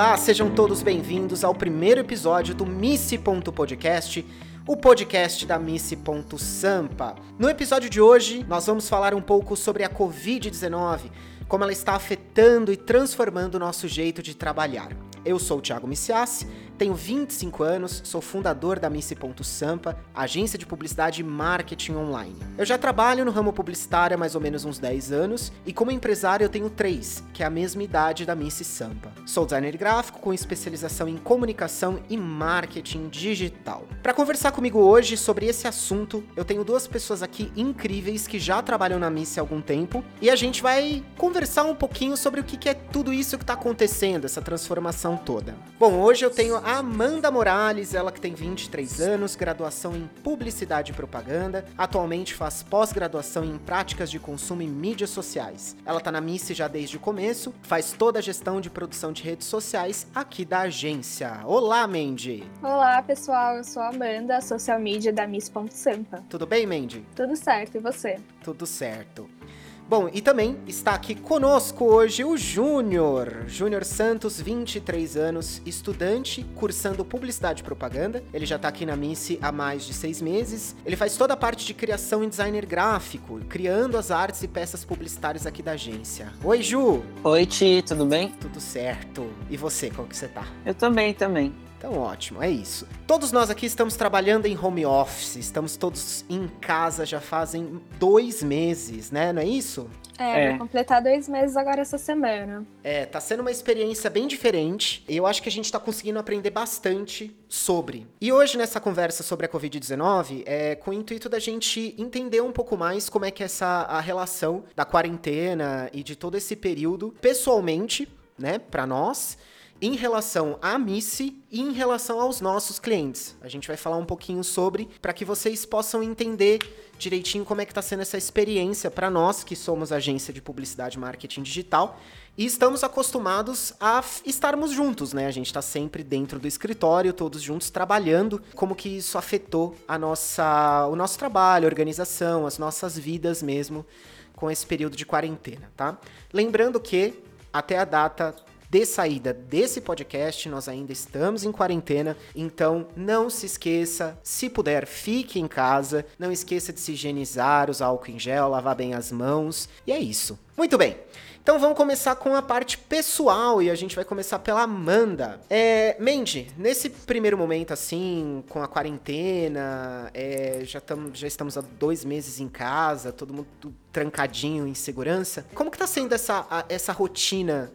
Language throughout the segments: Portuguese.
Olá, sejam todos bem-vindos ao primeiro episódio do Missy.podcast, o podcast da Missy.sampa. No episódio de hoje, nós vamos falar um pouco sobre a Covid-19, como ela está afetando e transformando o nosso jeito de trabalhar. Eu sou o Thiago Missiassi, tenho 25 anos, sou fundador da Missi.sampa, agência de publicidade e marketing online. Eu já trabalho no ramo publicitário há mais ou menos uns 10 anos e como empresário eu tenho 3, que é a mesma idade da Missi Sampa. Sou designer gráfico com especialização em comunicação e marketing digital. Para conversar comigo hoje sobre esse assunto, eu tenho duas pessoas aqui incríveis que já trabalham na Missi há algum tempo e a gente vai conversar um pouquinho sobre o que é tudo isso que está acontecendo, essa transformação toda. Bom, hoje eu tenho a Amanda Morales, ela que tem 23 anos, graduação em Publicidade e Propaganda, atualmente faz pós-graduação em Práticas de Consumo e Mídias Sociais. Ela tá na Miss já desde o começo, faz toda a gestão de produção de redes sociais aqui da agência. Olá, Mandy! Olá, pessoal, eu sou a Amanda, social media da Miss.sampa. Tudo bem, Mandy? Tudo certo, e você? Tudo certo. Bom, e também está aqui conosco hoje o Júnior. Júnior Santos, 23 anos, estudante, cursando publicidade e propaganda. Ele já está aqui na Miss há mais de seis meses. Ele faz toda a parte de criação e designer gráfico, criando as artes e peças publicitárias aqui da agência. Oi, Ju! Oi, Ti, tudo bem? Tudo certo. E você, como que você tá? Eu também, também. Então, ótimo, é isso. Todos nós aqui estamos trabalhando em home office, estamos todos em casa já fazem dois meses, né? Não é isso? É, é. vai completar dois meses agora essa semana. É, tá sendo uma experiência bem diferente. Eu acho que a gente tá conseguindo aprender bastante sobre. E hoje, nessa conversa sobre a Covid-19, é com o intuito da gente entender um pouco mais como é que é essa a relação da quarentena e de todo esse período, pessoalmente, né, para nós em relação à Missy e em relação aos nossos clientes. A gente vai falar um pouquinho sobre para que vocês possam entender direitinho como é que está sendo essa experiência para nós que somos agência de publicidade e marketing digital e estamos acostumados a estarmos juntos, né? A gente está sempre dentro do escritório, todos juntos trabalhando. Como que isso afetou a nossa, o nosso trabalho, a organização, as nossas vidas mesmo com esse período de quarentena, tá? Lembrando que até a data de saída desse podcast, nós ainda estamos em quarentena, então não se esqueça, se puder, fique em casa, não esqueça de se higienizar, usar álcool em gel, lavar bem as mãos, e é isso. Muito bem. Então vamos começar com a parte pessoal e a gente vai começar pela Amanda. É, Mandy, nesse primeiro momento assim, com a quarentena, é, já, tam, já estamos há dois meses em casa, todo mundo trancadinho em segurança. Como que tá sendo essa, essa rotina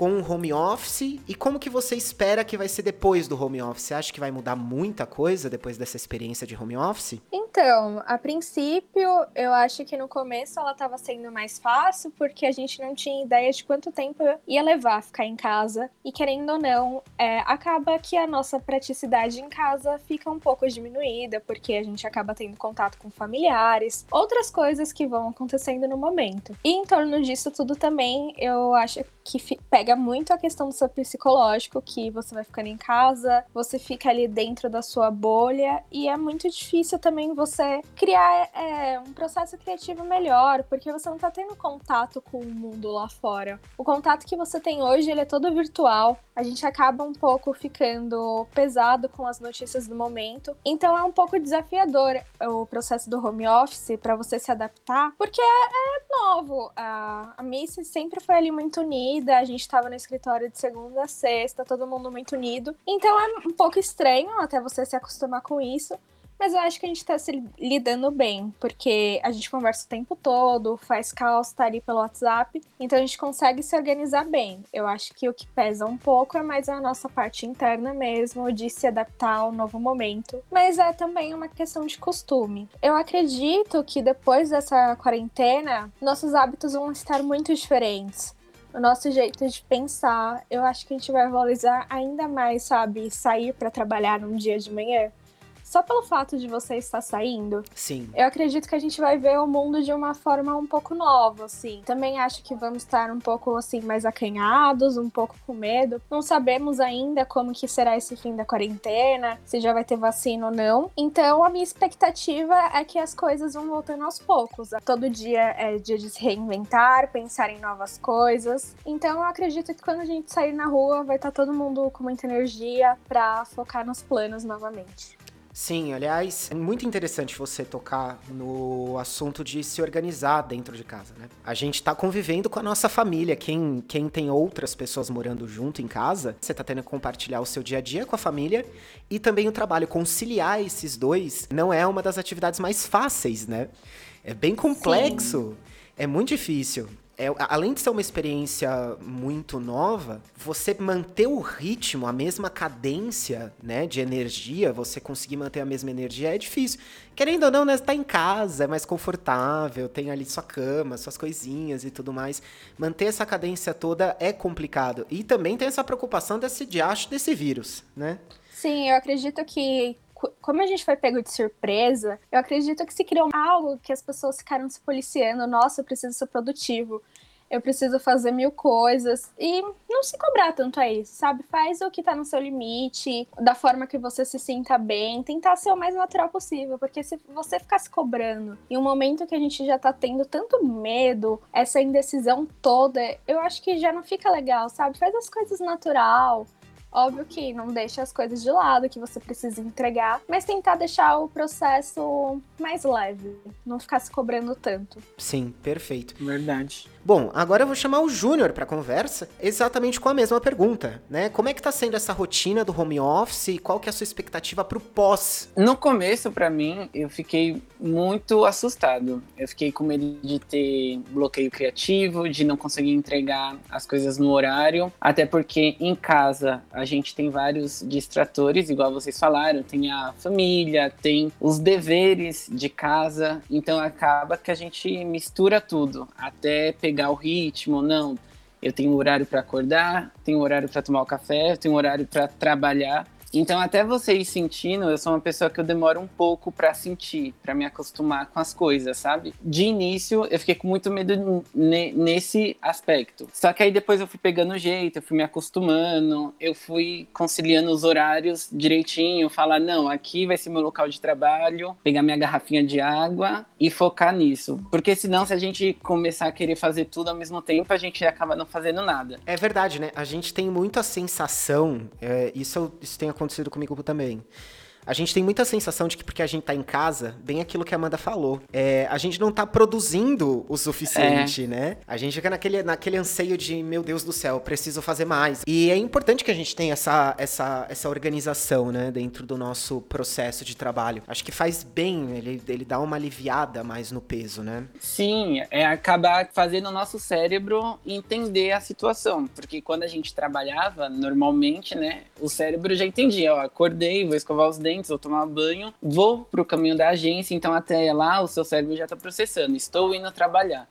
com o home office e como que você espera que vai ser depois do home office? Você acha que vai mudar muita coisa depois dessa experiência de home office? Então, a princípio, eu acho que no começo ela estava sendo mais fácil porque a gente não tinha ideia de quanto tempo ia levar ficar em casa e querendo ou não, é, acaba que a nossa praticidade em casa fica um pouco diminuída porque a gente acaba tendo contato com familiares, outras coisas que vão acontecendo no momento. E em torno disso tudo também, eu acho que pega muito a questão do seu psicológico, que você vai ficando em casa, você fica ali dentro da sua bolha, e é muito difícil também você criar é, um processo criativo melhor, porque você não tá tendo contato com o mundo lá fora. O contato que você tem hoje, ele é todo virtual, a gente acaba um pouco ficando pesado com as notícias do momento, então é um pouco desafiador o processo do home office para você se adaptar, porque é, é novo. A, a Missy sempre foi ali muito unida, a gente estava no escritório de segunda a sexta, todo mundo muito unido. Então é um pouco estranho até você se acostumar com isso. Mas eu acho que a gente tá se lidando bem, porque a gente conversa o tempo todo, faz caos, tá ali pelo WhatsApp, então a gente consegue se organizar bem. Eu acho que o que pesa um pouco é mais a nossa parte interna mesmo, de se adaptar ao novo momento. Mas é também uma questão de costume. Eu acredito que depois dessa quarentena, nossos hábitos vão estar muito diferentes o nosso jeito de pensar, eu acho que a gente vai valorizar ainda mais, sabe, sair para trabalhar num dia de manhã só pelo fato de você estar saindo, Sim. eu acredito que a gente vai ver o mundo de uma forma um pouco nova, assim. Também acho que vamos estar um pouco assim mais acanhados, um pouco com medo. Não sabemos ainda como que será esse fim da quarentena, se já vai ter vacina ou não. Então, a minha expectativa é que as coisas vão voltando aos poucos. Todo dia é dia de se reinventar, pensar em novas coisas. Então, eu acredito que quando a gente sair na rua, vai estar todo mundo com muita energia para focar nos planos novamente. Sim, aliás, é muito interessante você tocar no assunto de se organizar dentro de casa, né? A gente tá convivendo com a nossa família, quem, quem tem outras pessoas morando junto em casa, você tá tendo que compartilhar o seu dia a dia com a família e também o trabalho. Conciliar esses dois não é uma das atividades mais fáceis, né? É bem complexo, Sim. é muito difícil é, além de ser uma experiência muito nova, você manter o ritmo, a mesma cadência, né, de energia, você conseguir manter a mesma energia é difícil. Querendo ou não, né, tá em casa, é mais confortável, tem ali sua cama, suas coisinhas e tudo mais. Manter essa cadência toda é complicado. E também tem essa preocupação desse diacho desse vírus, né? Sim, eu acredito que como a gente foi pego de surpresa, eu acredito que se criou algo que as pessoas ficaram se policiando. Nossa, eu preciso ser produtivo. Eu preciso fazer mil coisas. E não se cobrar tanto a isso, sabe? Faz o que tá no seu limite, da forma que você se sinta bem. Tentar ser o mais natural possível. Porque se você ficar se cobrando em um momento que a gente já tá tendo tanto medo, essa indecisão toda, eu acho que já não fica legal, sabe? Faz as coisas natural. Óbvio que não deixa as coisas de lado que você precisa entregar, mas tentar deixar o processo mais leve, não ficar se cobrando tanto. Sim, perfeito. Verdade. Bom, agora eu vou chamar o Júnior para conversa, exatamente com a mesma pergunta, né? Como é que tá sendo essa rotina do home office e qual que é a sua expectativa pro pós? No começo, para mim, eu fiquei muito assustado. Eu fiquei com medo de ter bloqueio criativo, de não conseguir entregar as coisas no horário, até porque em casa a gente tem vários distratores, igual vocês falaram, tem a família, tem os deveres de casa, então acaba que a gente mistura tudo, até pegar o ritmo, não. Eu tenho horário para acordar, tenho horário para tomar o café, tenho horário para trabalhar. Então, até você ir sentindo, eu sou uma pessoa que eu demoro um pouco para sentir, para me acostumar com as coisas, sabe? De início, eu fiquei com muito medo nesse aspecto. Só que aí depois eu fui pegando o jeito, eu fui me acostumando, eu fui conciliando os horários direitinho, falar, não, aqui vai ser meu local de trabalho, pegar minha garrafinha de água e focar nisso. Porque senão, se a gente começar a querer fazer tudo ao mesmo tempo, a gente acaba não fazendo nada. É verdade, né? A gente tem muito a sensação, é, isso, isso tem acontecido comigo também. A gente tem muita sensação de que porque a gente tá em casa, bem aquilo que a Amanda falou, é, a gente não tá produzindo o suficiente, é. né? A gente fica naquele, naquele anseio de, meu Deus do céu, preciso fazer mais. E é importante que a gente tenha essa, essa, essa organização, né, dentro do nosso processo de trabalho. Acho que faz bem, ele, ele dá uma aliviada mais no peso, né? Sim, é acabar fazendo o nosso cérebro entender a situação. Porque quando a gente trabalhava, normalmente, né, o cérebro já entendia, ó, acordei, vou escovar os dentes, vou tomar banho, vou pro caminho da agência, então até lá o seu cérebro já tá processando, estou indo trabalhar.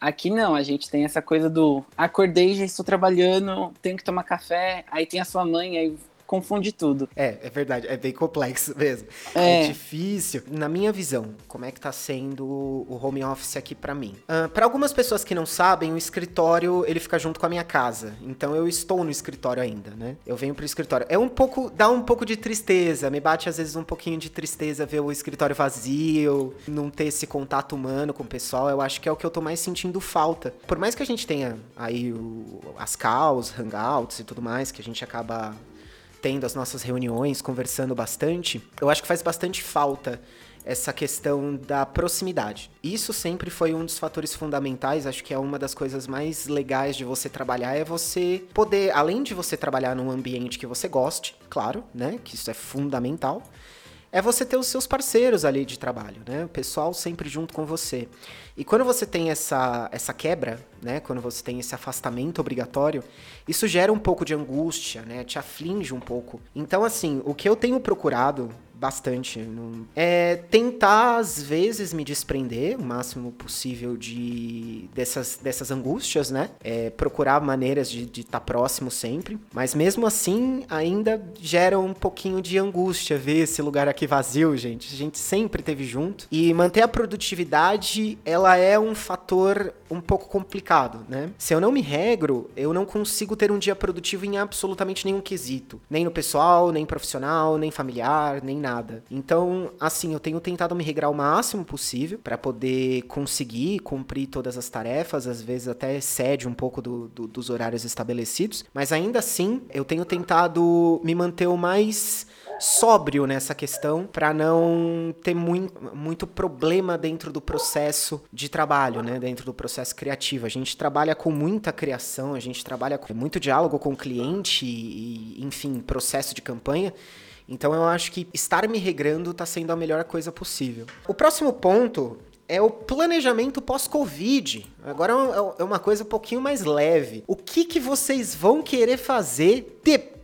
Aqui não, a gente tem essa coisa do acordei, já estou trabalhando, tenho que tomar café, aí tem a sua mãe, aí confunde tudo. É, é verdade, é bem complexo mesmo. É, é difícil. Na minha visão, como é que tá sendo o home office aqui para mim? Uh, para algumas pessoas que não sabem, o escritório, ele fica junto com a minha casa. Então eu estou no escritório ainda, né? Eu venho pro escritório. É um pouco, dá um pouco de tristeza, me bate às vezes um pouquinho de tristeza ver o escritório vazio, não ter esse contato humano com o pessoal. Eu acho que é o que eu tô mais sentindo falta. Por mais que a gente tenha aí o, as calls, hangouts e tudo mais, que a gente acaba tendo as nossas reuniões, conversando bastante, eu acho que faz bastante falta essa questão da proximidade. Isso sempre foi um dos fatores fundamentais, acho que é uma das coisas mais legais de você trabalhar é você poder, além de você trabalhar num ambiente que você goste, claro, né, que isso é fundamental, é você ter os seus parceiros ali de trabalho, né? O pessoal sempre junto com você. E quando você tem essa, essa quebra, né? Quando você tem esse afastamento obrigatório, isso gera um pouco de angústia, né? Te aflige um pouco. Então, assim, o que eu tenho procurado bastante. É tentar, às vezes, me desprender o máximo possível de dessas, dessas angústias, né? É, procurar maneiras de estar tá próximo sempre. Mas mesmo assim, ainda gera um pouquinho de angústia ver esse lugar aqui vazio, gente. A gente sempre teve junto. E manter a produtividade, ela é um fator um pouco complicado, né? Se eu não me regro, eu não consigo ter um dia produtivo em absolutamente nenhum quesito. Nem no pessoal, nem profissional, nem familiar, nem nada. Então, assim, eu tenho tentado me regrar o máximo possível para poder conseguir cumprir todas as tarefas, às vezes até excede um pouco do, do, dos horários estabelecidos, mas ainda assim, eu tenho tentado me manter o mais sóbrio nessa questão para não ter muito, muito problema dentro do processo de trabalho, né? Dentro do processo criativo. A gente trabalha com muita criação, a gente trabalha com muito diálogo com o cliente e, enfim, processo de campanha. Então eu acho que estar me regrando está sendo a melhor coisa possível. O próximo ponto é o planejamento pós-Covid. Agora é, é uma coisa um pouquinho mais leve. O que, que vocês vão querer fazer depois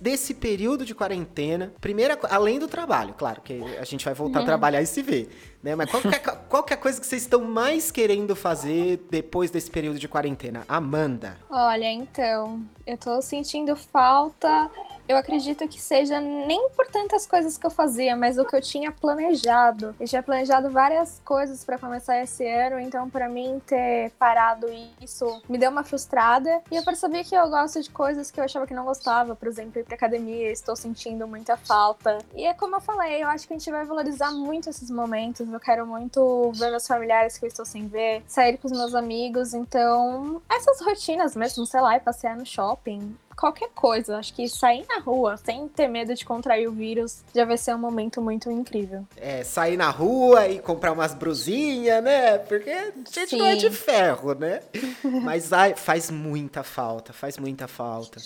desse período de quarentena? Primeira, além do trabalho, claro, que a gente vai voltar a uhum. trabalhar e se ver, né? Mas qual que, é, qual que é a coisa que vocês estão mais querendo fazer depois desse período de quarentena? Amanda. Olha, então, eu tô sentindo falta eu acredito que seja nem por tantas coisas que eu fazia, mas o que eu tinha planejado. Eu tinha planejado várias coisas para começar esse ano, então para mim ter parado isso me deu uma frustrada. E eu percebi que eu gosto de coisas que eu achava que não gostava, por exemplo, ir pra academia, estou sentindo muita falta. E é como eu falei, eu acho que a gente vai valorizar muito esses momentos. Eu quero muito ver meus familiares que eu estou sem ver, sair com os meus amigos, então essas rotinas mesmo, sei lá, ir passear no shopping, qualquer coisa. Acho que sair na rua sem ter medo de contrair o vírus já vai ser um momento muito incrível. É, sair na rua e comprar umas brusinhas, né? Porque a gente Sim. não é de ferro, né? Mas ai, faz muita falta, faz muita falta.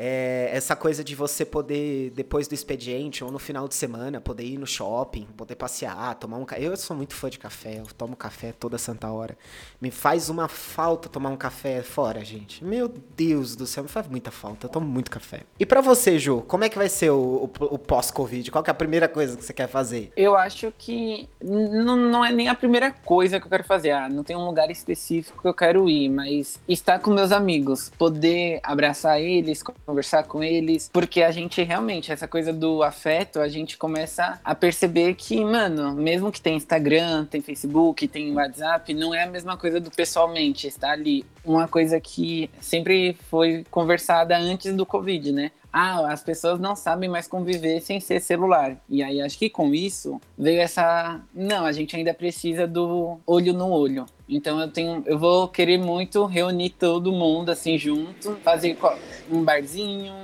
É, essa coisa de você poder, depois do expediente ou no final de semana, poder ir no shopping, poder passear, tomar um café. Eu sou muito fã de café, eu tomo café toda santa hora. Me faz uma falta tomar um café fora, gente. Meu Deus do céu, me faz muita falta. Eu tomo muito café. E para você, Ju, como é que vai ser o, o, o pós-Covid? Qual é a primeira coisa que você quer fazer? Eu acho que não é nem a primeira coisa que eu quero fazer. Ah, não tem um lugar específico que eu quero ir, mas estar com meus amigos, poder abraçar eles, conversar com eles, porque a gente realmente, essa coisa do afeto, a gente começa a perceber que, mano, mesmo que tem Instagram, tem Facebook, tem WhatsApp, não é a mesma coisa do pessoalmente estar ali. Uma coisa que sempre foi conversada antes do Covid, né? ah, as pessoas não sabem mais conviver sem ser celular. E aí acho que com isso veio essa, não, a gente ainda precisa do olho no olho. Então eu tenho, eu vou querer muito reunir todo mundo assim junto, fazer um barzinho,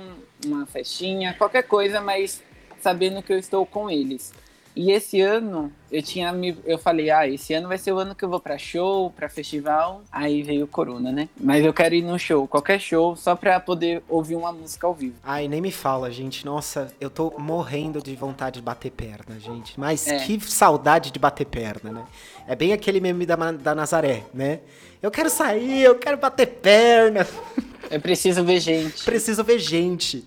uma festinha, qualquer coisa, mas sabendo que eu estou com eles. E esse ano eu tinha me, eu falei, ah, esse ano vai ser o ano que eu vou para show, para festival. Aí veio o corona, né? Mas eu quero ir no show, qualquer show, só para poder ouvir uma música ao vivo. Ai, nem me fala, gente. Nossa, eu tô morrendo de vontade de bater perna, gente. Mas é. que saudade de bater perna, né? É bem aquele meme da, da Nazaré, né? Eu quero sair, eu quero bater perna. Eu preciso ver gente. Preciso ver gente.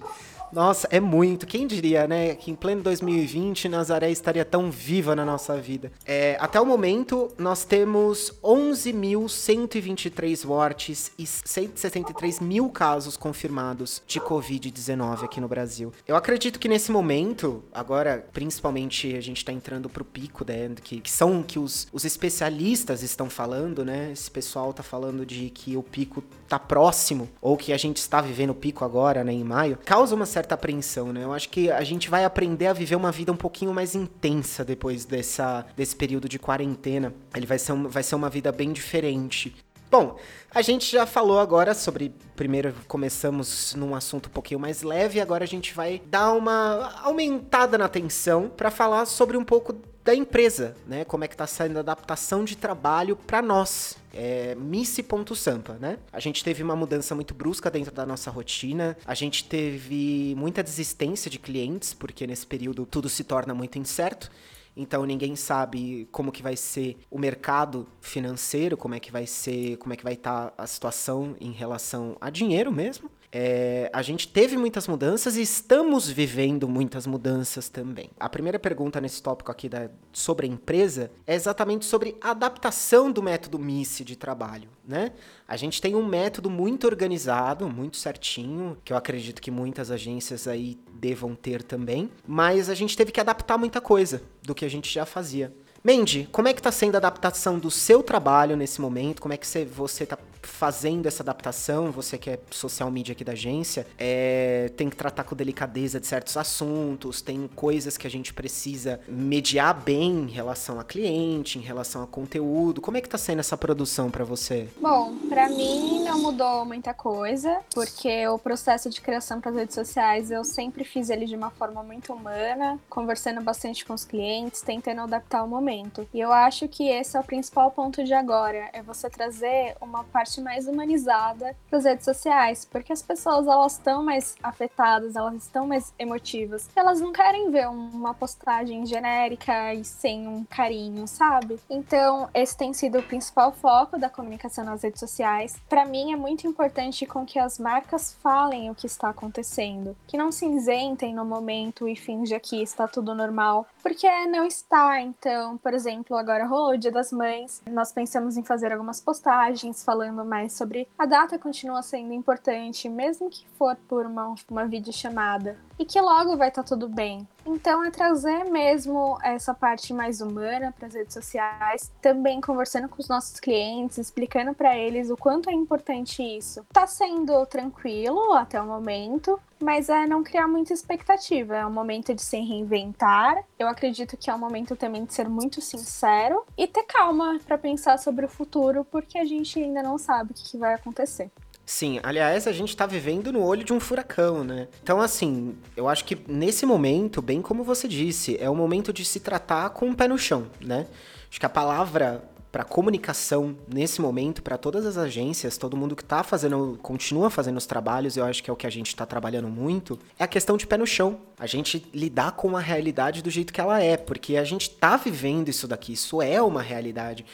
Nossa, é muito. Quem diria, né, que em pleno 2020 Nazaré estaria tão viva na nossa vida. É, até o momento, nós temos 11.123 mortes e 163 mil casos confirmados de Covid-19 aqui no Brasil. Eu acredito que nesse momento, agora, principalmente, a gente está entrando pro pico, né, que, que são que os, os especialistas estão falando, né? Esse pessoal tá falando de que o pico tá próximo, ou que a gente está vivendo o pico agora, né, em maio, causa uma certa apreensão, né? Eu acho que a gente vai aprender a viver uma vida um pouquinho mais intensa depois dessa, desse período de quarentena. Ele vai ser, um, vai ser uma vida bem diferente. Bom, a gente já falou agora sobre. Primeiro começamos num assunto um pouquinho mais leve, agora a gente vai dar uma aumentada na tensão para falar sobre um pouco da empresa, né? Como é que tá saindo a adaptação de trabalho para nós. É, Missy.sampa, né? A gente teve uma mudança muito brusca dentro da nossa rotina. A gente teve muita desistência de clientes, porque nesse período tudo se torna muito incerto. Então ninguém sabe como que vai ser o mercado financeiro, como é que vai ser, como é que vai estar tá a situação em relação a dinheiro mesmo. É, a gente teve muitas mudanças e estamos vivendo muitas mudanças também. A primeira pergunta nesse tópico aqui da, sobre a empresa é exatamente sobre a adaptação do método MIS de trabalho, né? A gente tem um método muito organizado, muito certinho, que eu acredito que muitas agências aí devam ter também, mas a gente teve que adaptar muita coisa do que a gente já fazia. Mandy, como é que está sendo a adaptação do seu trabalho nesse momento? Como é que você está fazendo essa adaptação? Você que é social media aqui da agência, é, tem que tratar com delicadeza de certos assuntos, tem coisas que a gente precisa mediar bem em relação a cliente, em relação a conteúdo. Como é que está sendo essa produção para você? Bom, para mim não mudou muita coisa, porque o processo de criação para as redes sociais eu sempre fiz ele de uma forma muito humana, conversando bastante com os clientes, tentando adaptar o momento momento. E eu acho que esse é o principal ponto de agora, é você trazer uma parte mais humanizada para as redes sociais, porque as pessoas elas estão mais afetadas, elas estão mais emotivas. Elas não querem ver uma postagem genérica e sem um carinho, sabe? Então, esse tem sido o principal foco da comunicação nas redes sociais. Para mim é muito importante com que as marcas falem o que está acontecendo, que não se isentem no momento e finjam que está tudo normal, porque não está. Então, por exemplo, agora rolou o Dia das Mães, nós pensamos em fazer algumas postagens falando mais sobre a data continua sendo importante, mesmo que for por uma, uma videochamada, e que logo vai estar tá tudo bem. Então é trazer mesmo essa parte mais humana para as redes sociais, também conversando com os nossos clientes, explicando para eles o quanto é importante isso. Tá sendo tranquilo até o momento, mas é não criar muita expectativa. É um momento de se reinventar. Eu acredito que é um momento também de ser muito sincero e ter calma para pensar sobre o futuro, porque a gente ainda não sabe o que vai acontecer. Sim, aliás, a gente tá vivendo no olho de um furacão, né? Então, assim, eu acho que nesse momento, bem como você disse, é o momento de se tratar com o pé no chão, né? Acho que a palavra para comunicação nesse momento para todas as agências, todo mundo que está fazendo, continua fazendo os trabalhos, eu acho que é o que a gente está trabalhando muito, é a questão de pé no chão. A gente lidar com a realidade do jeito que ela é, porque a gente está vivendo isso daqui, isso é uma realidade.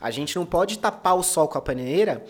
A gente não pode tapar o sol com a paneira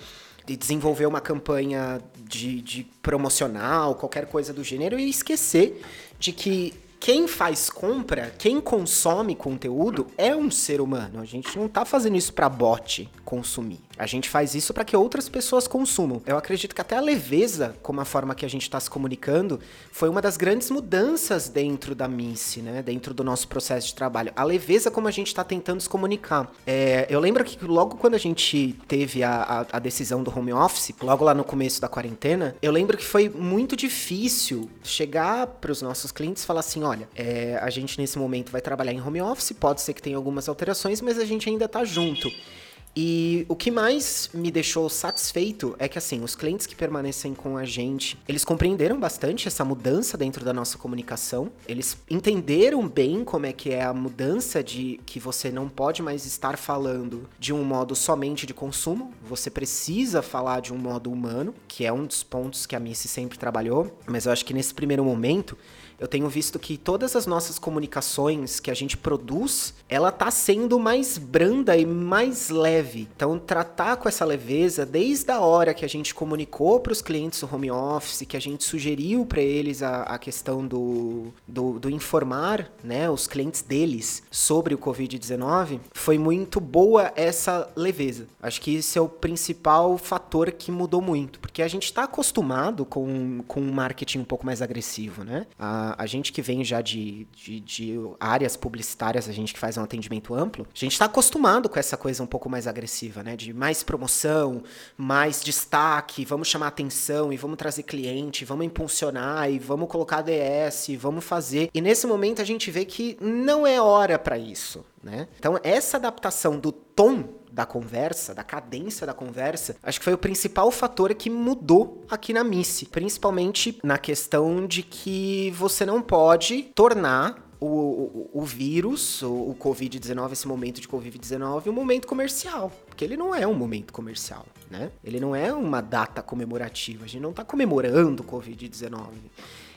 de desenvolver uma campanha de, de promocional, qualquer coisa do gênero, e esquecer de que quem faz compra, quem consome conteúdo é um ser humano. A gente não tá fazendo isso para bot consumir. A gente faz isso para que outras pessoas consumam. Eu acredito que até a leveza, como a forma que a gente está se comunicando, foi uma das grandes mudanças dentro da Missy, né? Dentro do nosso processo de trabalho. A leveza como a gente está tentando se comunicar. É, eu lembro que logo quando a gente teve a, a, a decisão do home office, logo lá no começo da quarentena, eu lembro que foi muito difícil chegar para os nossos clientes e falar assim: olha, é, a gente nesse momento vai trabalhar em home office, pode ser que tenha algumas alterações, mas a gente ainda está junto. E o que mais me deixou satisfeito é que, assim, os clientes que permanecem com a gente, eles compreenderam bastante essa mudança dentro da nossa comunicação. Eles entenderam bem como é que é a mudança de que você não pode mais estar falando de um modo somente de consumo. Você precisa falar de um modo humano, que é um dos pontos que a Missy sempre trabalhou. Mas eu acho que nesse primeiro momento, eu tenho visto que todas as nossas comunicações que a gente produz, ela tá sendo mais branda e mais leve. Então, tratar com essa leveza desde a hora que a gente comunicou para os clientes o home office, que a gente sugeriu para eles a, a questão do, do, do, informar né, os clientes deles sobre o Covid-19, foi muito boa essa leveza. Acho que esse é o principal fator que mudou muito, porque a gente está acostumado com, com um marketing um pouco mais agressivo, né? A, gente que vem já de, de, de, áreas publicitárias, a gente que faz um atendimento amplo, a gente está acostumado com essa coisa um pouco mais agressiva, né? De mais promoção, mais destaque, vamos chamar atenção e vamos trazer cliente, vamos impulsionar e vamos colocar DS, vamos fazer. E nesse momento a gente vê que não é hora para isso, né? Então essa adaptação do tom da conversa, da cadência da conversa, acho que foi o principal fator que mudou aqui na Missy, principalmente na questão de que você não pode tornar o, o, o, vírus, o, o Covid-19, esse momento de Covid-19, um momento comercial. Porque ele não é um momento comercial, né? Ele não é uma data comemorativa. A gente não está comemorando o Covid-19.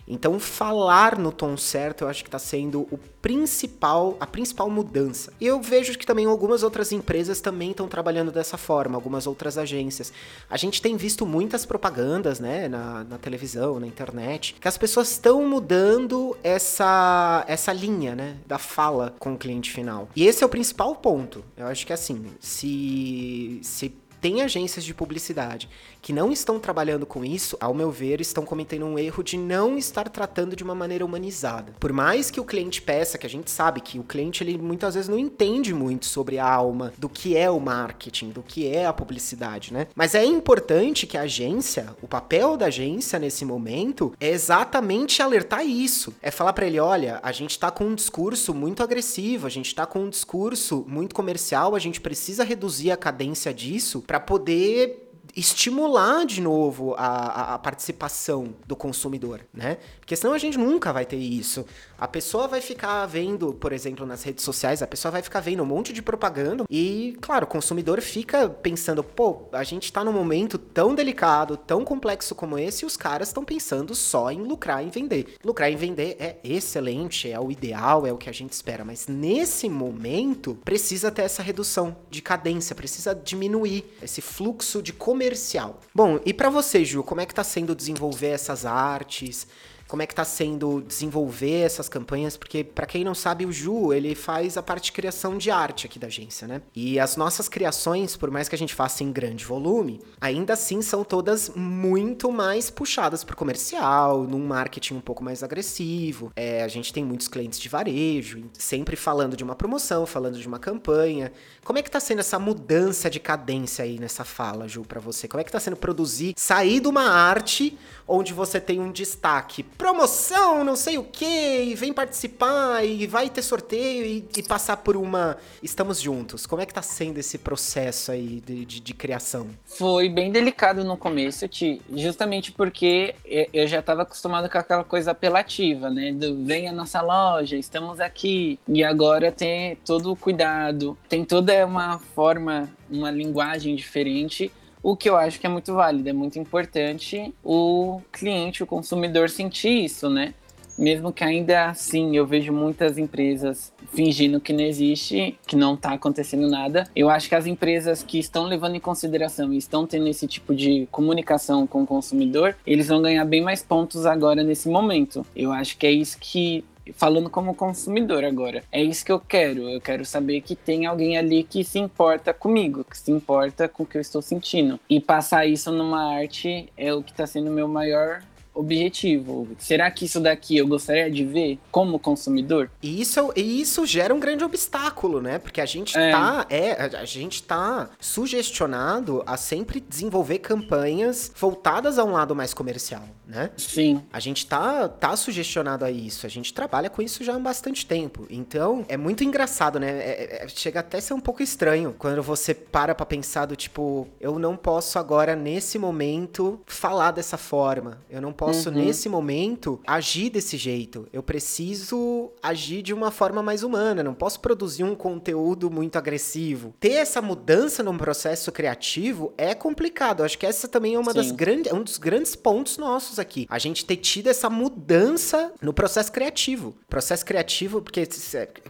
Então, falar no tom certo, eu acho que está sendo o principal, a principal mudança. E eu vejo que também algumas outras empresas também estão trabalhando dessa forma, algumas outras agências. A gente tem visto muitas propagandas, né, na, na televisão, na internet, que as pessoas estão mudando essa, essa linha, né, da fala com o cliente final. E esse é o principal ponto. Eu acho que assim, se, se tem agências de publicidade que não estão trabalhando com isso, ao meu ver, estão cometendo um erro de não estar tratando de uma maneira humanizada. Por mais que o cliente peça, que a gente sabe que o cliente ele muitas vezes não entende muito sobre a alma do que é o marketing, do que é a publicidade, né? Mas é importante que a agência, o papel da agência nesse momento é exatamente alertar isso. É falar para ele, olha, a gente tá com um discurso muito agressivo, a gente tá com um discurso muito comercial, a gente precisa reduzir a cadência disso para poder estimular de novo a, a, participação do consumidor, né? Porque senão a gente nunca vai ter isso. A pessoa vai ficar vendo, por exemplo, nas redes sociais, a pessoa vai ficar vendo um monte de propaganda e, claro, o consumidor fica pensando, pô, a gente tá num momento tão delicado, tão complexo como esse e os caras estão pensando só em lucrar e vender. Lucrar e vender é excelente, é o ideal, é o que a gente espera, mas nesse momento precisa ter essa redução de cadência, precisa diminuir esse fluxo de comercial. Bom, e para você, Ju, como é que tá sendo desenvolver essas artes? Como é que tá sendo desenvolver essas campanhas, porque para quem não sabe, o Ju, ele faz a parte de criação de arte aqui da agência, né? E as nossas criações, por mais que a gente faça em grande volume, ainda assim são todas muito mais puxadas pro comercial, num marketing um pouco mais agressivo. É, a gente tem muitos clientes de varejo, sempre falando de uma promoção, falando de uma campanha. Como é que tá sendo essa mudança de cadência aí nessa fala, Ju, para você? Como é que tá sendo produzir, sair de uma arte onde você tem um destaque, promoção, não sei o que, e vem participar, e vai ter sorteio, e, e, passar por uma estamos juntos. Como é que tá sendo esse processo aí de, de, de criação? Foi bem delicado no começo, Ti, justamente porque eu já estava acostumado com aquela coisa apelativa, né, do vem a nossa loja, estamos aqui, e agora tem todo o cuidado, tem toda uma forma, uma linguagem diferente, o que eu acho que é muito válido, é muito importante o cliente, o consumidor sentir isso, né? Mesmo que ainda assim eu vejo muitas empresas fingindo que não existe, que não está acontecendo nada. Eu acho que as empresas que estão levando em consideração e estão tendo esse tipo de comunicação com o consumidor, eles vão ganhar bem mais pontos agora nesse momento. Eu acho que é isso que falando como consumidor agora. É isso que eu quero. Eu quero saber que tem alguém ali que se importa comigo, que se importa com o que eu estou sentindo. E passar isso numa arte é o que está sendo o meu maior objetivo. Será que isso daqui eu gostaria de ver como consumidor? E isso, isso gera um grande obstáculo, né? Porque a gente é. tá, é, a gente tá sugestionado a sempre desenvolver campanhas voltadas a um lado mais comercial, né? Sim. A gente tá, tá sugestionado a isso, a gente trabalha com isso já há bastante tempo. Então, é muito engraçado, né? É, é, é chega até a ser um pouco estranho quando você para pra pensar do tipo, eu não posso agora, nesse momento, falar dessa forma. Eu não posso uhum. nesse momento, agir desse jeito. Eu preciso agir de uma forma mais humana. Não posso produzir um conteúdo muito agressivo. Ter essa mudança no processo criativo é complicado. acho que essa também é uma Sim. das grandes, é um dos grandes pontos nossos aqui. A gente ter tido essa mudança no processo criativo. Processo criativo, porque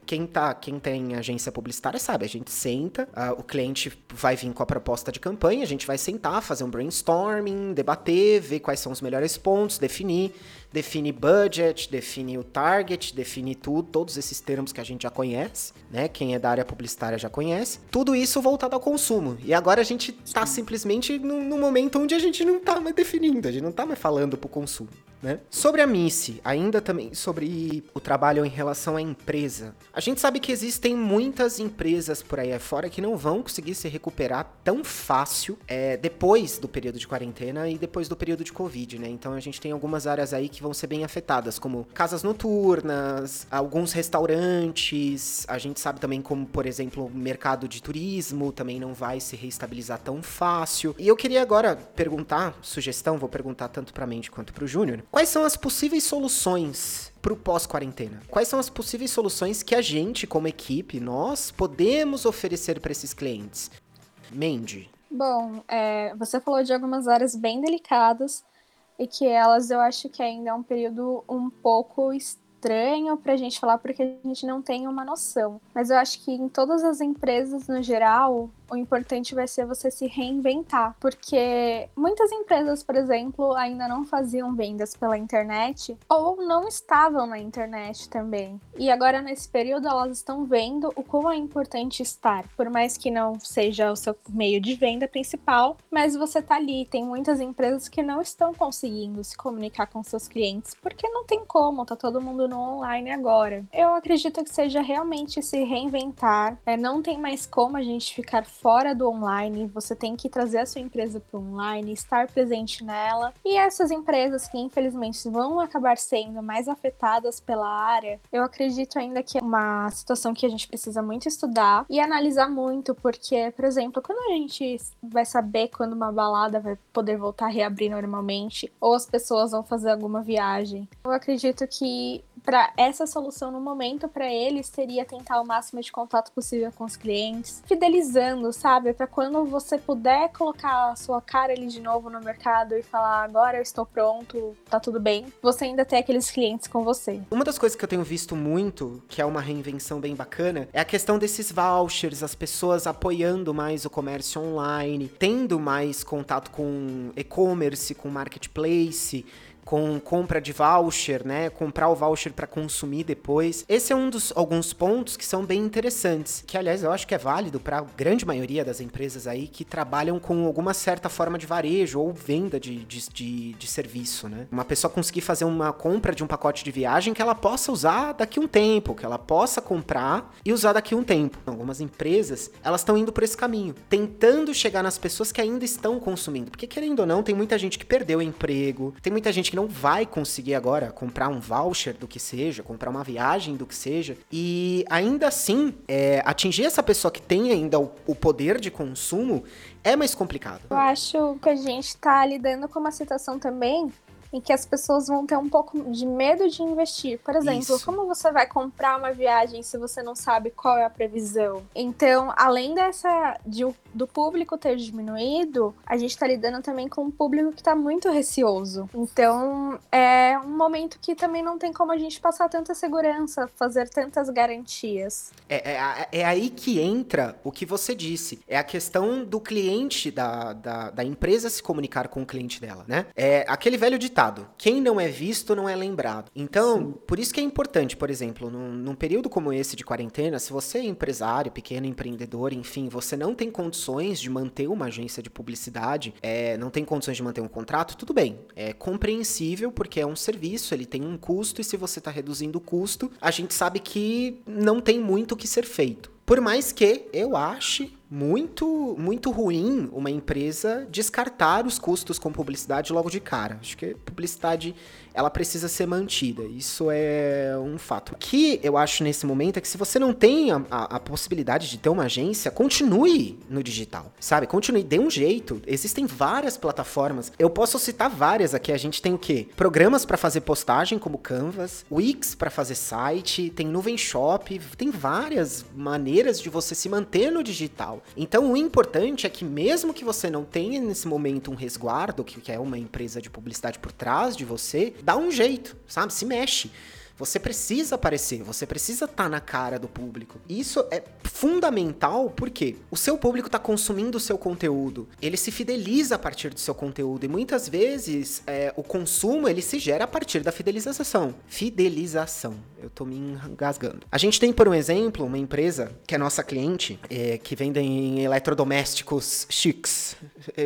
quem tá, quem tem agência publicitária sabe, a gente senta, uh, o cliente vai vir com a proposta de campanha, a gente vai sentar, fazer um brainstorming, debater, ver quais são os melhores pontos, definir, define budget, define o target, define tudo, todos esses termos que a gente já conhece, né? Quem é da área publicitária já conhece. Tudo isso voltado ao consumo. E agora a gente tá simplesmente num, momento onde a gente não tá mais definindo, a gente não tá mais falando pro consumo. Né? Sobre a Missy, ainda também sobre o trabalho em relação à empresa. A gente sabe que existem muitas empresas por aí fora que não vão conseguir se recuperar tão fácil é, depois do período de quarentena e depois do período de Covid, né? Então a gente tem algumas áreas aí que vão ser bem afetadas, como casas noturnas, alguns restaurantes. A gente sabe também como, por exemplo, o mercado de turismo também não vai se reestabilizar tão fácil. E eu queria agora perguntar, sugestão, vou perguntar tanto para Mandy quanto para o Júnior Quais são as possíveis soluções para o pós-quarentena? Quais são as possíveis soluções que a gente, como equipe, nós podemos oferecer para esses clientes? Mandy. Bom, é, você falou de algumas áreas bem delicadas, e que elas eu acho que ainda é um período um pouco estranho pra gente falar porque a gente não tem uma noção. Mas eu acho que em todas as empresas no geral, o importante vai ser você se reinventar, porque muitas empresas, por exemplo, ainda não faziam vendas pela internet ou não estavam na internet também. E agora nesse período elas estão vendo o como é importante estar, por mais que não seja o seu meio de venda principal, mas você tá ali. Tem muitas empresas que não estão conseguindo se comunicar com seus clientes porque não tem como, tá todo mundo no online agora. Eu acredito que seja realmente se reinventar. É, não tem mais como a gente ficar fora do online, você tem que trazer a sua empresa para o online, estar presente nela. E essas empresas que infelizmente vão acabar sendo mais afetadas pela área, eu acredito ainda que é uma situação que a gente precisa muito estudar e analisar muito, porque, por exemplo, quando a gente vai saber quando uma balada vai poder voltar a reabrir normalmente, ou as pessoas vão fazer alguma viagem, eu acredito que para essa solução no momento para eles seria tentar o máximo de contato possível com os clientes, fidelizando, sabe? Para quando você puder colocar a sua cara ali de novo no mercado e falar agora eu estou pronto, tá tudo bem, você ainda ter aqueles clientes com você. Uma das coisas que eu tenho visto muito, que é uma reinvenção bem bacana, é a questão desses vouchers, as pessoas apoiando mais o comércio online, tendo mais contato com e-commerce, com marketplace com compra de voucher, né? Comprar o voucher para consumir depois. Esse é um dos alguns pontos que são bem interessantes, que aliás eu acho que é válido para a grande maioria das empresas aí que trabalham com alguma certa forma de varejo ou venda de, de, de, de serviço, né? Uma pessoa conseguir fazer uma compra de um pacote de viagem que ela possa usar daqui um tempo, que ela possa comprar e usar daqui um tempo. Algumas empresas, elas estão indo por esse caminho, tentando chegar nas pessoas que ainda estão consumindo, porque querendo ou não, tem muita gente que perdeu o emprego, tem muita gente que não vai conseguir agora comprar um voucher do que seja, comprar uma viagem do que seja, e ainda assim, é, atingir essa pessoa que tem ainda o, o poder de consumo é mais complicado. Eu acho que a gente tá lidando com uma situação também em que as pessoas vão ter um pouco de medo de investir. Por exemplo, Isso. como você vai comprar uma viagem se você não sabe qual é a previsão? Então, além dessa de, do público ter diminuído, a gente está lidando também com um público que está muito receoso. Então, é um momento que também não tem como a gente passar tanta segurança, fazer tantas garantias. É, é, é aí que entra o que você disse. É a questão do cliente, da, da, da empresa se comunicar com o cliente dela, né? É aquele velho ditado quem não é visto não é lembrado. Então, Sim. por isso que é importante, por exemplo, num, num, período como esse de quarentena, se você é empresário, pequeno empreendedor, enfim, você não tem condições de manter uma agência de publicidade, é, não tem condições de manter um contrato, tudo bem. É compreensível porque é um serviço, ele tem um custo e se você está reduzindo o custo, a gente sabe que não tem muito o que ser feito. Por mais que eu ache muito muito ruim uma empresa descartar os custos com publicidade logo de cara. Acho que publicidade ela precisa ser mantida. Isso é um fato. O que eu acho nesse momento é que se você não tem a, a, a possibilidade de ter uma agência, continue no digital, sabe? Continue, dê um jeito. Existem várias plataformas. Eu posso citar várias aqui. A gente tem o quê? Programas para fazer postagem, como Canvas, Wix para fazer site, tem Nuvem Shop, tem várias maneiras de você se manter no digital. Então o importante é que mesmo que você não tenha nesse momento um resguardo, que é uma empresa de publicidade por trás de você, dá um jeito, sabe? Se mexe. Você precisa aparecer, você precisa estar tá na cara do público. Isso é fundamental porque o seu público está consumindo o seu conteúdo, ele se fideliza a partir do seu conteúdo e muitas vezes é, o consumo ele se gera a partir da fidelização. Fidelização. Eu tô me engasgando. A gente tem, por um exemplo, uma empresa que é nossa cliente, é, que vendem eletrodomésticos chiques,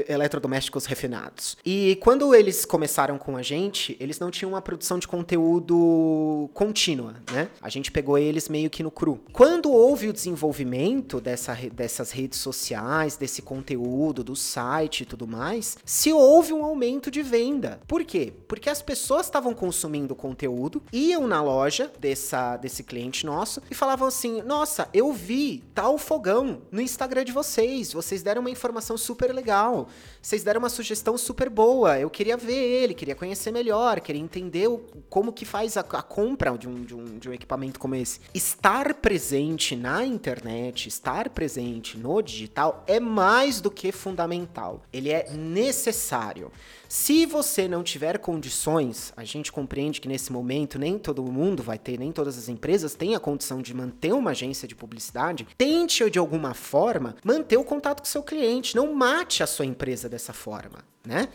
eletrodomésticos refinados. E quando eles começaram com a gente, eles não tinham uma produção de conteúdo contínua, né? A gente pegou eles meio que no cru. Quando houve o desenvolvimento dessa, dessas redes sociais, desse conteúdo, do site e tudo mais, se houve um aumento de venda. Por quê? Porque as pessoas estavam consumindo conteúdo, iam na loja dessa, desse cliente nosso e falavam assim: Nossa, eu vi tal fogão no Instagram de vocês, vocês deram uma informação super legal, vocês deram uma sugestão super boa, eu queria ver ele, queria conhecer melhor, queria entender o, como que faz a, a compra de um, de, um, de um equipamento como esse, estar presente na internet, estar presente no digital é mais do que fundamental. Ele é necessário. Se você não tiver condições, a gente compreende que nesse momento nem todo mundo vai ter, nem todas as empresas têm a condição de manter uma agência de publicidade, tente de alguma forma manter o contato com seu cliente, não mate a sua empresa dessa forma, né?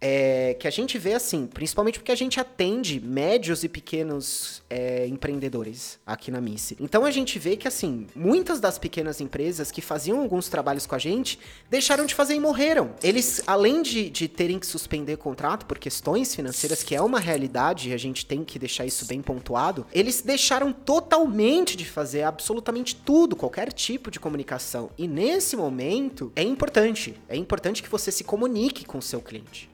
É, que a gente vê assim, principalmente porque a gente atende médios e pequenos é, empreendedores aqui na Missy. Então a gente vê que assim, muitas das pequenas empresas que faziam alguns trabalhos com a gente deixaram de fazer e morreram. Eles, além de, de terem que suspender contrato por questões financeiras, que é uma realidade e a gente tem que deixar isso bem pontuado, eles deixaram totalmente de fazer absolutamente tudo, qualquer tipo de comunicação. E nesse momento é importante, é importante que você se comunique com o seu cliente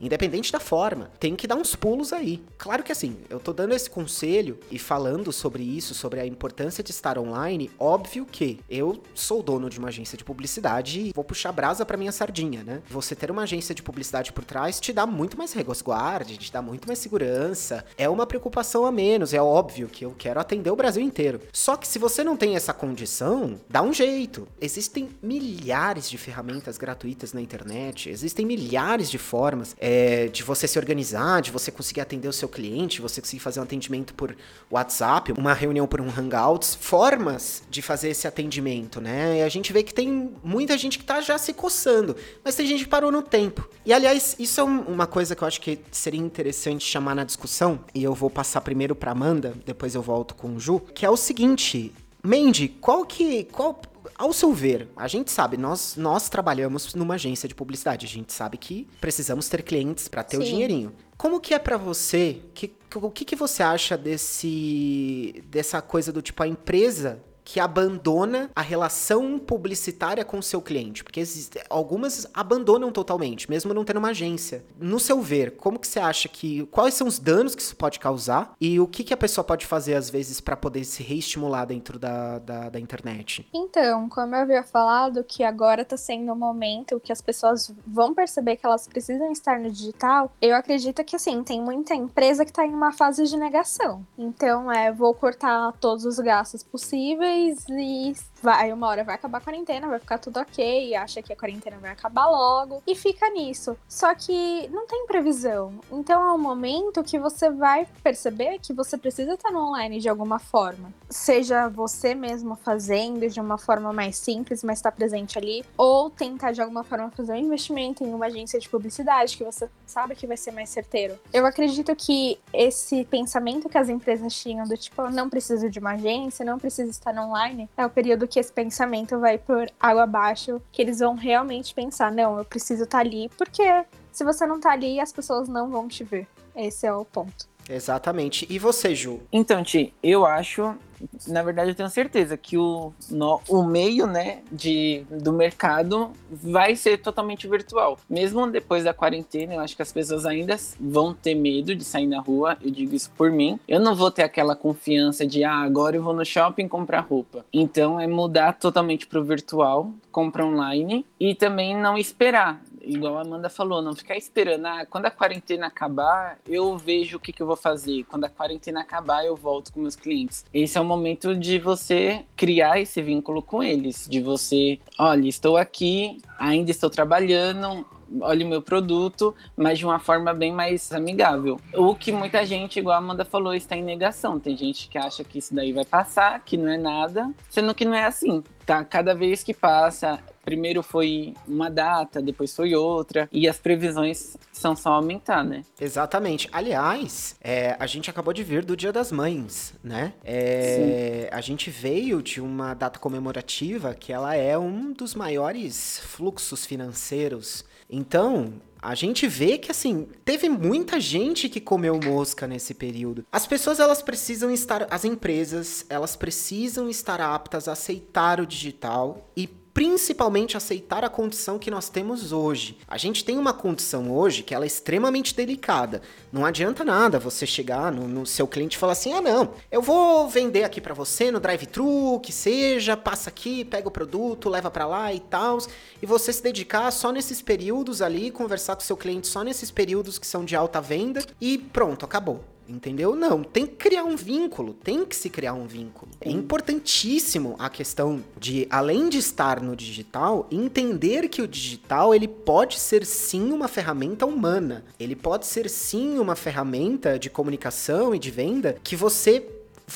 da forma. Tem que dar uns pulos aí. Claro que assim, eu tô dando esse conselho e falando sobre isso, sobre a importância de estar online, óbvio que eu sou dono de uma agência de publicidade e vou puxar brasa para minha sardinha, né? Você ter uma agência de publicidade por trás te dá muito mais resguarde, te dá muito mais segurança. É uma preocupação a menos, é óbvio que eu quero atender o Brasil inteiro. Só que se você não tem essa condição, dá um jeito. Existem milhares de ferramentas gratuitas na internet, existem milhares de formas. É, é, de você se organizar, de você conseguir atender o seu cliente, você conseguir fazer um atendimento por WhatsApp, uma reunião por um Hangouts, formas de fazer esse atendimento, né? E a gente vê que tem muita gente que tá já se coçando, mas tem gente que parou no tempo. E aliás, isso é um, uma coisa que eu acho que seria interessante chamar na discussão, e eu vou passar primeiro para Amanda, depois eu volto com o Ju, que é o seguinte, Mandy, qual que qual ao seu ver, a gente sabe, nós, nós trabalhamos numa agência de publicidade, a gente sabe que precisamos ter clientes para ter Sim. o dinheirinho. Como que é para você? Que, o que, que você acha desse dessa coisa do tipo a empresa que abandona a relação publicitária com o seu cliente, porque existe, algumas abandonam totalmente, mesmo não tendo uma agência. No seu ver, como que você acha que quais são os danos que isso pode causar e o que, que a pessoa pode fazer às vezes para poder se reestimular dentro da, da, da, internet? Então, como eu havia falado, que agora está sendo um momento que as pessoas vão perceber que elas precisam estar no digital, eu acredito que assim tem muita empresa que está em uma fase de negação. Então, é vou cortar todos os gastos possíveis e vai, uma hora vai acabar a quarentena, vai ficar tudo ok, acha que a quarentena vai acabar logo e fica nisso. Só que não tem previsão. Então é um momento que você vai perceber que você precisa estar no online de alguma forma. Seja você mesmo fazendo de uma forma mais simples, mas estar tá presente ali, ou tentar de alguma forma fazer um investimento em uma agência de publicidade que você sabe que vai ser mais certeiro. Eu acredito que esse pensamento que as empresas tinham do tipo, não preciso de uma agência, não preciso estar no online, é o período que esse pensamento vai por água abaixo, que eles vão realmente pensar, não, eu preciso estar tá ali, porque se você não tá ali, as pessoas não vão te ver. Esse é o ponto. Exatamente. E você, Ju? Então, Ti, eu acho, na verdade, eu tenho certeza que o, no, o meio, né, de, do mercado vai ser totalmente virtual. Mesmo depois da quarentena, eu acho que as pessoas ainda vão ter medo de sair na rua. Eu digo isso por mim. Eu não vou ter aquela confiança de, ah, agora eu vou no shopping comprar roupa. Então, é mudar totalmente pro virtual, comprar online e também não esperar igual a Amanda falou, não ficar esperando. Ah, quando a quarentena acabar, eu vejo o que, que eu vou fazer. Quando a quarentena acabar, eu volto com meus clientes. Esse é o de você criar esse vínculo com eles, de você, olha, estou aqui, ainda estou trabalhando, olha o meu produto, mas de uma forma bem mais amigável. O que muita gente, igual a Amanda falou, está em negação. Tem gente que acha que isso daí vai passar, que não é nada, sendo que não é assim. Tá? Cada vez que passa, primeiro foi uma data, depois foi outra, e as previsões são só aumentar, né? Exatamente. Aliás, é, a gente acabou de vir do Dia das Mães, né? É, a gente veio de uma data comemorativa que ela é um dos maiores fluxos financeiros então, a gente vê que assim, teve muita gente que comeu mosca nesse período. As pessoas elas precisam estar, as empresas, elas precisam estar aptas a aceitar o digital e principalmente aceitar a condição que nós temos hoje. A gente tem uma condição hoje que ela é extremamente delicada. Não adianta nada você chegar no, no seu cliente e falar assim: ah, não, eu vou vender aqui para você no drive-thru, que seja, passa aqui, pega o produto, leva para lá e tal, e você se dedicar só nesses períodos ali, conversar com seu cliente só nesses períodos que são de alta venda e pronto, acabou. Entendeu? Não, tem que criar um vínculo, tem que se criar um vínculo. É importantíssimo a questão de, além de estar no digital, entender que o digital ele pode ser sim uma ferramenta humana. Ele pode ser sim uma ferramenta de comunicação e de venda que você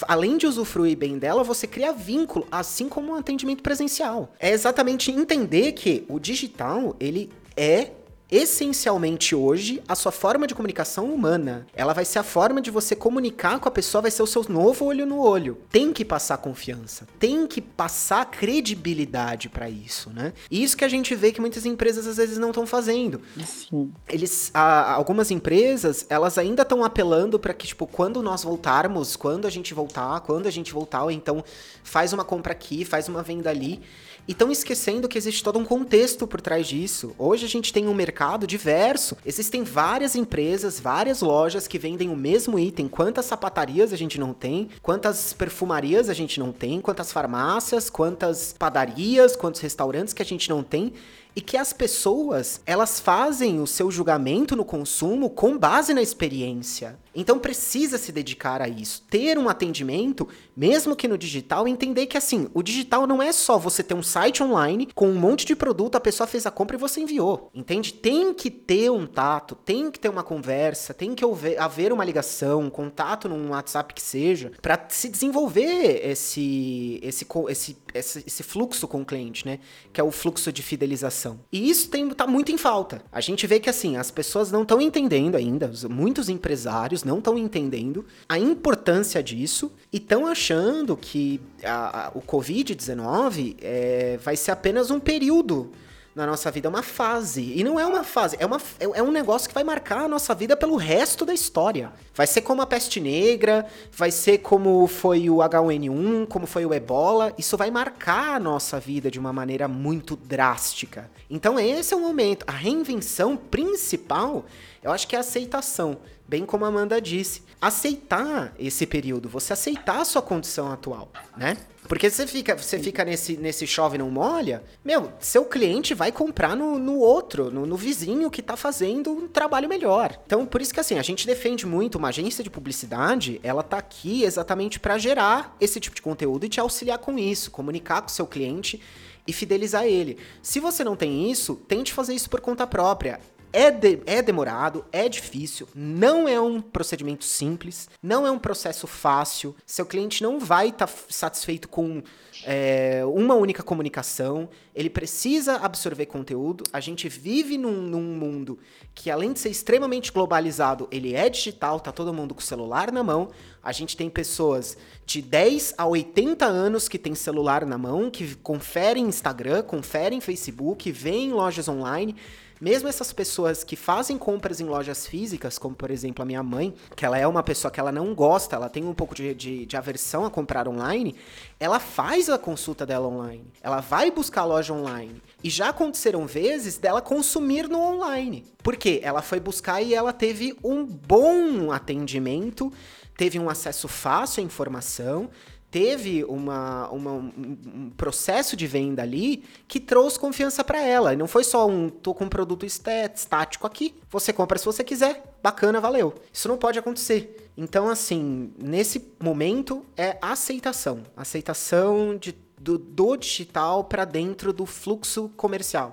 além de usufruir bem dela, você cria vínculo, assim como um atendimento presencial. É exatamente entender que o digital, ele é essencialmente hoje a sua forma de comunicação humana. Ela vai ser a forma de você comunicar com a pessoa, vai ser o seu novo olho no olho. Tem que passar confiança, tem que passar credibilidade para isso, né? E isso que a gente vê que muitas empresas às vezes não estão fazendo. Sim. Eles, a, algumas empresas, elas ainda estão apelando para que tipo quando nós voltarmos, quando a gente voltar, quando a gente voltar, ou então faz uma compra aqui, faz uma venda ali. E estão esquecendo que existe todo um contexto por trás disso. Hoje a gente tem um mercado diverso. Existem várias empresas, várias lojas que vendem o mesmo item. Quantas sapatarias a gente não tem? Quantas perfumarias a gente não tem? Quantas farmácias? Quantas padarias? Quantos restaurantes que a gente não tem? e que as pessoas elas fazem o seu julgamento no consumo com base na experiência. Então precisa se dedicar a isso, ter um atendimento, mesmo que no digital, entender que assim, o digital não é só você ter um site online com um monte de produto, a pessoa fez a compra e você enviou, entende? Tem que ter um tato, tem que ter uma conversa, tem que haver uma ligação, um contato num WhatsApp que seja, para se desenvolver esse, esse, esse, esse, fluxo com o cliente, né? Que é o fluxo de fidelização. E isso tem, tá muito em falta. A gente vê que assim, as pessoas não estão entendendo ainda, muitos empresários não estão entendendo a importância disso e estão achando que a, a, o Covid-19 é, vai ser apenas um período na nossa vida, é uma fase. E não é uma fase, é, uma, é, é, um negócio que vai marcar a nossa vida pelo resto da história. Vai ser como a peste negra, vai ser como foi o H1N1, como foi o ebola. Isso vai marcar a nossa vida de uma maneira muito drástica. Então, esse é o momento. A reinvenção principal, eu acho que é a aceitação bem como a Amanda disse, aceitar esse período, você aceitar a sua condição atual, né? Porque você fica, você fica nesse, nesse chove não molha, meu, seu cliente vai comprar no, no outro, no, no, vizinho que tá fazendo um trabalho melhor. Então, por isso que assim, a gente defende muito uma agência de publicidade, ela tá aqui exatamente para gerar esse tipo de conteúdo e te auxiliar com isso, comunicar com o seu cliente e fidelizar ele. Se você não tem isso, tente fazer isso por conta própria. É, de, é demorado, é difícil, não é um procedimento simples, não é um processo fácil. Seu cliente não vai estar tá satisfeito com é, uma única comunicação, ele precisa absorver conteúdo. A gente vive num, num, mundo que, além de ser extremamente globalizado, ele é digital, tá todo mundo com o celular na mão. A gente tem pessoas de 10 a 80 anos que têm celular na mão, que conferem Instagram, conferem Facebook, veem lojas online mesmo essas pessoas que fazem compras em lojas físicas, como por exemplo a minha mãe, que ela é uma pessoa que ela não gosta, ela tem um pouco de, de, de aversão a comprar online, ela faz a consulta dela online. Ela vai buscar a loja online. E já aconteceram vezes dela consumir no online. Por quê? Ela foi buscar e ela teve um bom atendimento, teve um acesso fácil à informação, teve uma, uma, um processo de venda ali que trouxe confiança para ela. Não foi só um, tô com um produto estático aqui, você compra se você quiser, bacana, valeu. Isso não pode acontecer. Então, assim, nesse momento é aceitação. Aceitação de, do, do digital para dentro do fluxo comercial.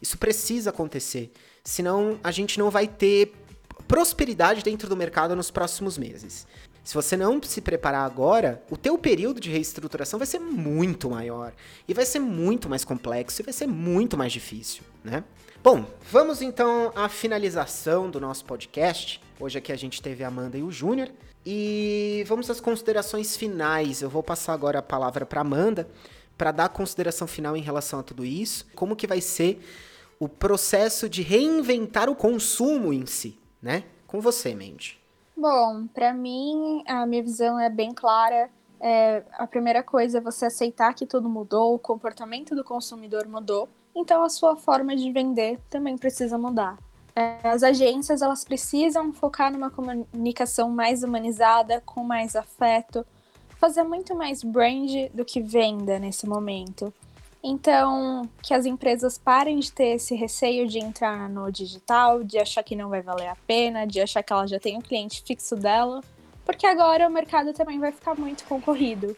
Isso precisa acontecer. Senão, a gente não vai ter prosperidade dentro do mercado nos próximos meses. Se você não se preparar agora, o teu período de reestruturação vai ser muito maior e vai ser muito mais complexo e vai ser muito mais difícil, né? Bom, vamos então à finalização do nosso podcast. Hoje aqui a gente teve a Amanda e o Júnior e vamos às considerações finais. Eu vou passar agora a palavra para Amanda para dar a consideração final em relação a tudo isso. Como que vai ser o processo de reinventar o consumo em si, né? Com você, Mandy. Bom, para mim, a minha visão é bem clara. É, a primeira coisa é você aceitar que tudo mudou, o comportamento do consumidor mudou, então a sua forma de vender também precisa mudar. É, as agências elas precisam focar numa comunicação mais humanizada, com mais afeto, fazer muito mais brand do que venda nesse momento. Então, que as empresas parem de ter esse receio de entrar no digital, de achar que não vai valer a pena, de achar que ela já tem um cliente fixo dela, porque agora o mercado também vai ficar muito concorrido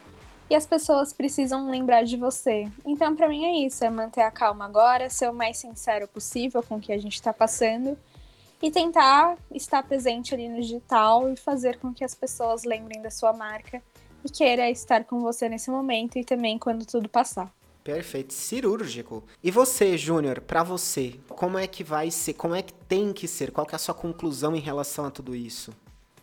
e as pessoas precisam lembrar de você. Então, para mim é isso, é manter a calma agora, ser o mais sincero possível com o que a gente está passando e tentar estar presente ali no digital e fazer com que as pessoas lembrem da sua marca e queira estar com você nesse momento e também quando tudo passar. Perfeito, cirúrgico. E você, Júnior, para você, como é que vai ser? Como é que tem que ser? Qual que é a sua conclusão em relação a tudo isso?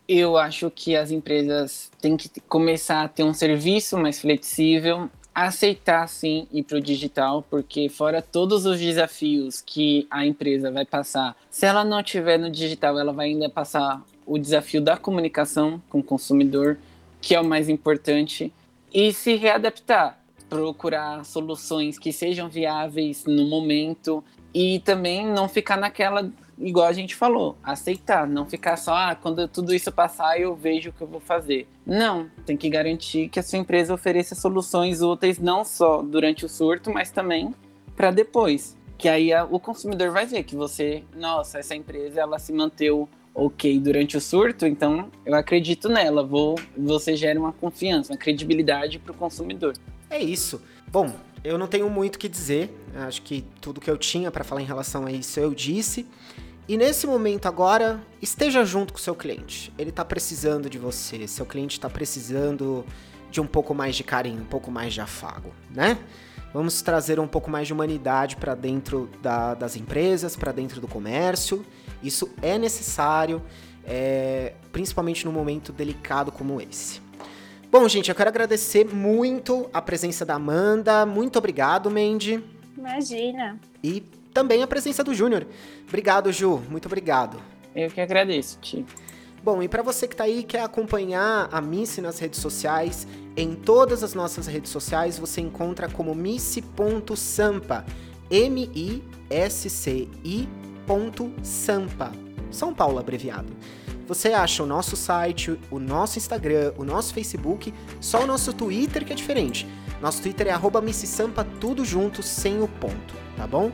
Eu acho que as empresas têm que começar a ter um serviço mais flexível, aceitar sim ir para o digital, porque fora todos os desafios que a empresa vai passar, se ela não tiver no digital, ela vai ainda passar o desafio da comunicação com o consumidor, que é o mais importante, e se readaptar, procurar soluções que sejam viáveis no momento e também não ficar naquela igual a gente falou, aceitar, não ficar só, ah, quando tudo isso passar eu vejo o que eu vou fazer. Não, tem que garantir que a sua empresa ofereça soluções úteis não só durante o surto, mas também para depois. Que aí a, o consumidor vai ver que você, nossa, essa empresa ela se manteve ok durante o surto, então eu acredito nela, vou, você gera uma confiança, uma credibilidade para o consumidor. É isso. Bom, eu não tenho muito o que dizer. Acho que tudo que eu tinha para falar em relação a isso eu disse. E nesse momento agora, esteja junto com o seu cliente. Ele está precisando de você, seu cliente está precisando de um pouco mais de carinho, um pouco mais de afago, né? Vamos trazer um pouco mais de humanidade para dentro da, das empresas, para dentro do comércio. Isso é necessário, é, principalmente num momento delicado como esse. Bom, gente, eu quero agradecer muito a presença da Amanda. Muito obrigado, Mandy. Imagina. E também a presença do Júnior. Obrigado, Ju. Muito obrigado. Eu que agradeço, Ti. Bom, e para você que está aí quer acompanhar a Missy nas redes sociais, em todas as nossas redes sociais você encontra como missy.sampa, M-I-S-C-I Sampa, São Paulo abreviado. Você acha o nosso site, o nosso Instagram, o nosso Facebook, só o nosso Twitter que é diferente. Nosso Twitter é arroba Sampa, tudo junto, sem o ponto, tá bom?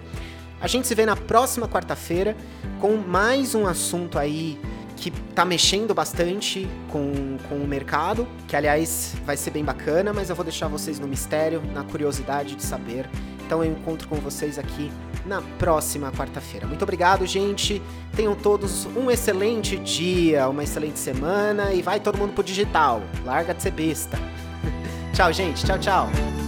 A gente se vê na próxima quarta-feira com mais um assunto aí que tá mexendo bastante com, com o mercado, que aliás vai ser bem bacana, mas eu vou deixar vocês no mistério, na curiosidade de saber. Então eu encontro com vocês aqui na próxima quarta-feira. Muito obrigado, gente. Tenham todos um excelente dia, uma excelente semana e vai todo mundo pro digital. Larga de ser besta. tchau, gente. Tchau, tchau.